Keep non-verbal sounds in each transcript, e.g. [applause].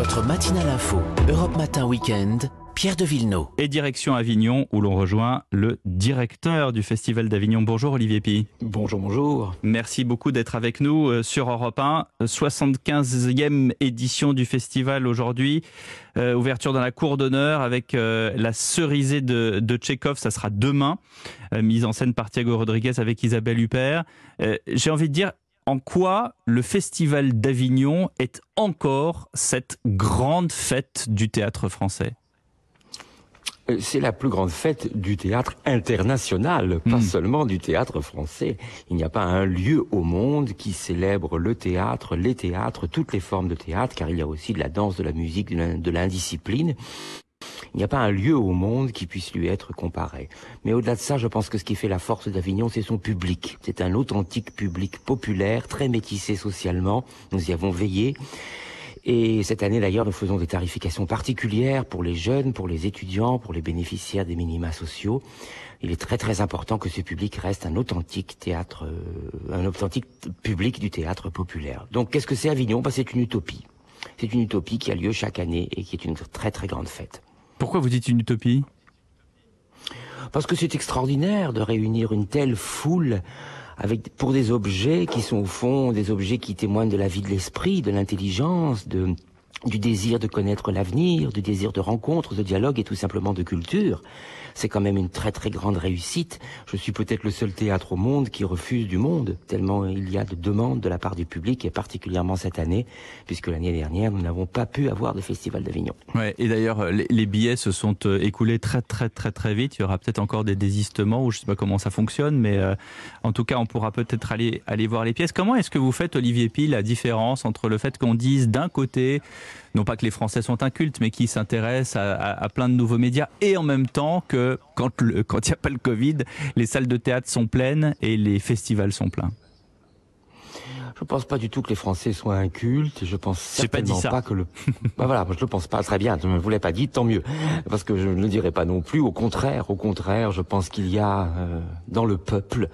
Votre matinale info, Europe Matin Weekend, Pierre de Villeneuve. Et direction Avignon, où l'on rejoint le directeur du Festival d'Avignon. Bonjour Olivier Pi. Bonjour, bonjour. Merci beaucoup d'être avec nous euh, sur Europe 1. 75e édition du festival aujourd'hui. Euh, ouverture dans la cour d'honneur avec euh, la cerisée de, de Tchekhov. Ça sera demain. mise en scène par Thiago Rodriguez avec Isabelle Huppert. J'ai envie de dire, en quoi le Festival d'Avignon est encore cette grande fête du théâtre français? Euh, c'est la plus grande fête du théâtre international, pas hmm. seulement du théâtre français. Il n'y a pas un lieu au monde qui célèbre le théâtre, les théâtres, toutes les formes de théâtre, car il y a aussi de la danse, de la musique, de l'indiscipline. Il n'y a pas un lieu au monde qui puisse lui être comparé. Mais au-delà de ça, je pense que ce qui fait la force d'Avignon, c'est son public. C'est un authentique public populaire, très métissé socialement. Nous y avons veillé. Et cette année d'ailleurs, nous faisons des tarifications particulières pour les jeunes, pour les étudiants, pour les bénéficiaires des minima sociaux. Il est très très important que ce public reste un authentique théâtre, euh, un authentique public du théâtre populaire. Donc qu'est-ce que c'est Avignon? Bah, C'est une utopie. C'est une utopie qui a lieu chaque année et qui est une très très grande fête. Pourquoi vous dites une utopie? Parce que c'est extraordinaire de réunir une telle foule avec pour des objets qui sont au fond des objets qui témoignent de la vie de l'esprit, de l'intelligence, de du désir de connaître l'avenir, du désir de rencontre, de dialogue et tout simplement de culture. C'est quand même une très très grande réussite. Je suis peut-être le seul théâtre au monde qui refuse du monde, tellement il y a de demandes de la part du public, et particulièrement cette année, puisque l'année dernière, nous n'avons pas pu avoir de festival d'Avignon. Ouais, et d'ailleurs, les, billets se sont euh, écoulés très très très très vite. Il y aura peut-être encore des désistements, ou je sais pas comment ça fonctionne, mais euh, en tout cas, on pourra peut-être aller, aller voir les pièces. Comment est-ce que vous faites, Olivier Pille, la différence entre le fait qu'on dise d'un côté, non pas que les Français sont incultes, mais qui s'intéressent à, plein de nouveaux médias, et en même temps que quand il n'y a pas le Covid, les salles de théâtre sont pleines et les festivals sont pleins. Je pense pas du tout que les Français soient incultes. Je pense certainement pas, que le. [laughs] bah voilà, je le pense pas. Très bien. Je ne vous l'ai pas dit, tant mieux, parce que je ne le dirai pas non plus. Au contraire, au contraire, je pense qu'il y a euh, dans le peuple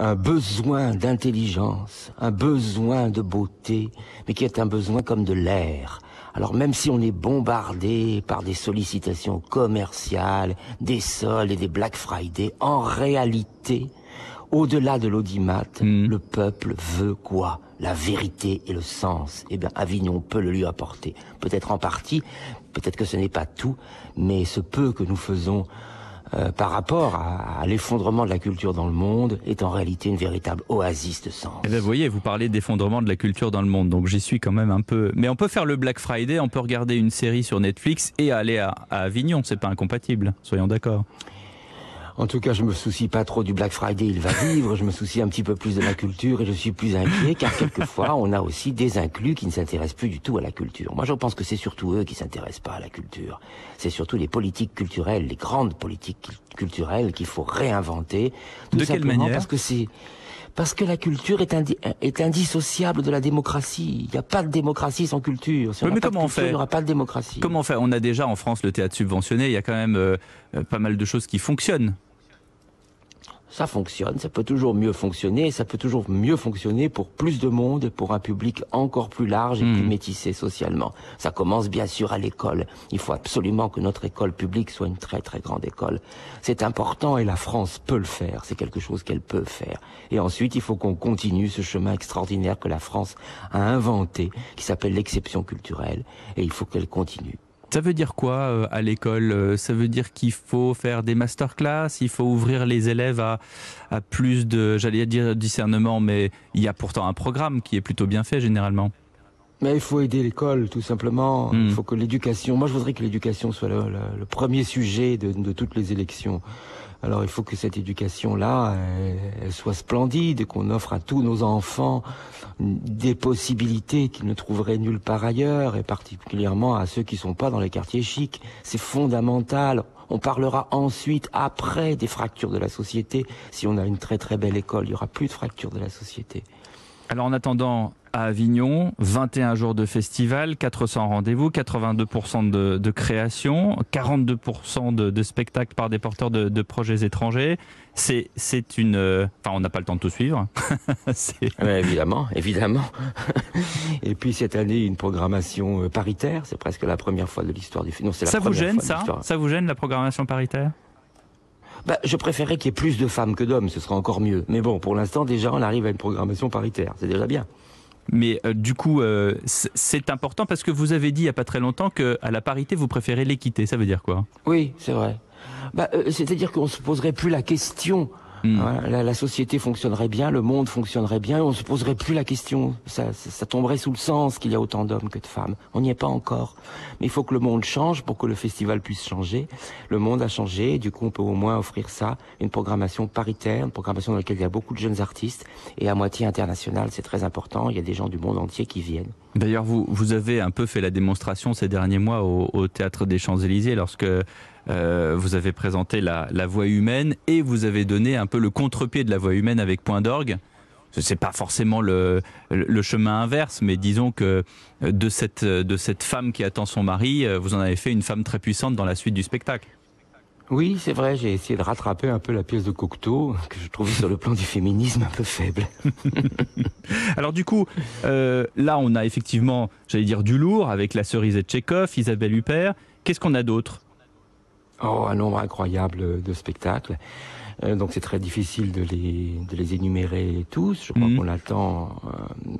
un besoin d'intelligence, un besoin de beauté, mais qui est un besoin comme de l'air, alors même si on est bombardé par des sollicitations commerciales, des soldes et des Black Friday, en réalité, au-delà de l'audimat, hmm. le peuple veut quoi? La vérité et le sens. Eh bien, Avignon peut le lui apporter. Peut-être en partie, peut-être que ce n'est pas tout, mais ce peu que nous faisons euh, par rapport à, l'effondrement de la culture dans le monde est en réalité une véritable oasis de sens. Eh bien, vous voyez, vous parlez d'effondrement de la culture dans le monde, donc j'y suis quand même un peu. Mais on peut faire le Black Friday, on peut regarder une série sur Netflix et aller à, à Avignon, c'est pas incompatible, soyons d'accord. En tout cas, je me soucie pas trop du Black Friday, il va vivre. Je me soucie un petit peu plus de la culture et je suis plus inquiet car quelquefois, on a aussi des inclus qui ne s'intéressent plus du tout à la culture. Moi, je pense que c'est surtout eux qui s'intéressent pas à la culture. C'est surtout les politiques culturelles, les grandes politiques culturelles qu'il faut réinventer. de quelle manière Parce que c'est parce que la culture est, est, indissociable de la démocratie. Il n'y a pas de démocratie sans culture. Si mais comment on fait Il n'y aura pas de démocratie. Comment on fait? On a déjà en France le théâtre subventionné. Il y a quand même euh, pas mal de choses qui fonctionnent ça fonctionne, ça peut toujours mieux fonctionner, ça peut toujours mieux fonctionner pour plus de monde, pour un public encore plus large et plus hmm. métissé socialement. Ça commence bien sûr à l'école. Il faut absolument que notre école publique soit une très très grande école. C'est important et la France peut le faire, c'est quelque chose qu'elle peut faire. Et ensuite, il faut qu'on continue ce chemin extraordinaire que la France a inventé, qui s'appelle l'exception culturelle, et il faut qu'elle continue. Ça veut dire quoi euh, à l'école euh, Ça veut dire qu'il faut faire des masterclass, il faut ouvrir les élèves à, à plus de, j'allais dire discernement, mais il y a pourtant un programme qui est plutôt bien fait généralement. Mais il faut aider l'école, tout simplement. Il hmm. faut que l'éducation. Moi, je voudrais que l'éducation soit le, le, premier sujet de, de, toutes les élections. Alors, il faut que cette éducation-là, elle, soit splendide, qu'on offre à tous nos enfants des possibilités qu'ils ne trouveraient nulle part ailleurs, et particulièrement à ceux qui sont pas dans les quartiers chics. C'est fondamental. On parlera ensuite, après, des fractures de la société. Si on a une très très belle école, il y aura plus de fractures de la société. Alors en attendant, à Avignon, 21 jours de festival, 400 rendez-vous, 82% de, de, création, 42% de, de, spectacles par des porteurs de, de projets étrangers. C'est, c'est une. Euh, enfin, on n'a pas le temps de tout suivre. [laughs] Mais évidemment, évidemment. [laughs] Et puis cette année, une programmation euh, paritaire. C'est presque la première fois de l'histoire du film. Ça vous gêne, ça? Ça vous gêne la programmation paritaire? Bah, je préférerais qu'il y ait plus de femmes que d'hommes, ce serait encore mieux. Mais bon, pour l'instant, déjà, on arrive à une programmation paritaire. C'est déjà bien. Mais euh, du coup, euh, c'est important parce que vous avez dit il n'y a pas très longtemps qu'à la parité, vous préférez l'équité. Ça veut dire quoi? Oui, c'est vrai. Bah, euh, C'est-à-dire qu'on ne se poserait plus la question Mmh. La, la, société fonctionnerait bien, le monde fonctionnerait bien, on se poserait plus la question. Ça, ça, ça tomberait sous le sens qu'il y a autant d'hommes que de femmes. On n'y est pas encore. Mais il faut que le monde change pour que le festival puisse changer. Le monde a changé, et du coup on peut au moins offrir ça, une programmation paritaire, une programmation dans laquelle il y a beaucoup de jeunes artistes, et à moitié internationale, c'est très important. Il y a des gens du monde entier qui viennent. D'ailleurs, vous, vous avez un peu fait la démonstration ces derniers mois au, au Théâtre des Champs-Élysées lorsque euh, vous avez présenté la, la, voix humaine et vous avez donné un peu le contre-pied de la voix humaine avec Point d'orgue. C'est pas forcément le, le, chemin inverse, mais disons que de cette, de cette femme qui attend son mari, vous en avez fait une femme très puissante dans la suite du spectacle. Oui, c'est vrai, j'ai essayé de rattraper un peu la pièce de Cocteau, que je trouvais sur le plan du féminisme un peu faible. [laughs] Alors du coup, euh, là on a effectivement, j'allais dire, du lourd avec la cerise de Tchekhov, Isabelle Huppert. Qu'est-ce qu'on a d'autre? Oh, un nombre incroyable de spectacles. Euh, donc c'est très difficile de les, de les énumérer tous. Je crois mmh. qu'on attend euh,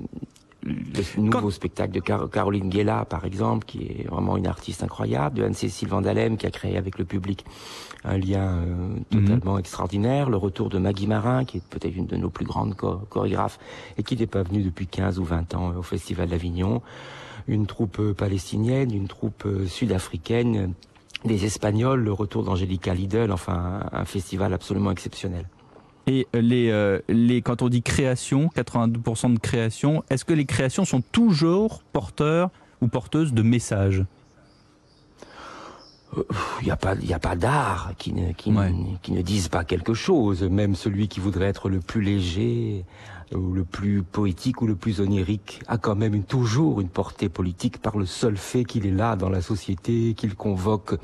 le nouveau Quand... spectacle de Car Caroline Guella, par exemple, qui est vraiment une artiste incroyable, de Anne-Cécile Vandalem, qui a créé avec le public un lien euh, totalement mmh. extraordinaire, le retour de Maggie Marin, qui est peut-être une de nos plus grandes cho chorégraphes, et qui n'est pas venue depuis 15 ou 20 ans au Festival d'Avignon, une troupe palestinienne, une troupe sud-africaine, des Espagnols, le retour d'Angelica Lidl, enfin un, festival absolument exceptionnel. Et les, euh, les, quand on dit création, 82% de création, est-ce que les créations sont toujours porteurs ou porteuses de messages? Il n'y a pas, il a pas d'art qui ne, qui, ouais. qui ne disent pas quelque chose. Même celui qui voudrait être le plus léger, ou le plus poétique ou le plus onirique a quand même une, toujours une portée politique par le seul fait qu'il est là dans la société, qu'il convoque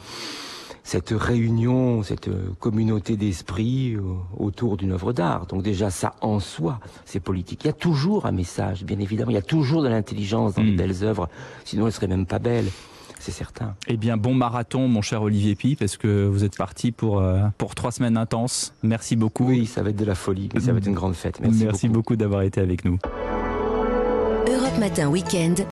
cette réunion, cette communauté d'esprit autour d'une œuvre d'art. Donc déjà ça en soi, c'est politique. Il y a toujours un message, bien évidemment. Il y a toujours de l'intelligence dans mmh. les belles œuvres, sinon elles seraient même pas belles c'est certain. Eh bien, bon marathon, mon cher Olivier Pi, parce que vous êtes parti pour, euh, pour trois semaines intenses. Merci beaucoup. Oui, ça va être de la folie, mais ça va être une grande fête. Merci, Merci beaucoup, beaucoup d'avoir été avec nous. Europe Matin Weekend.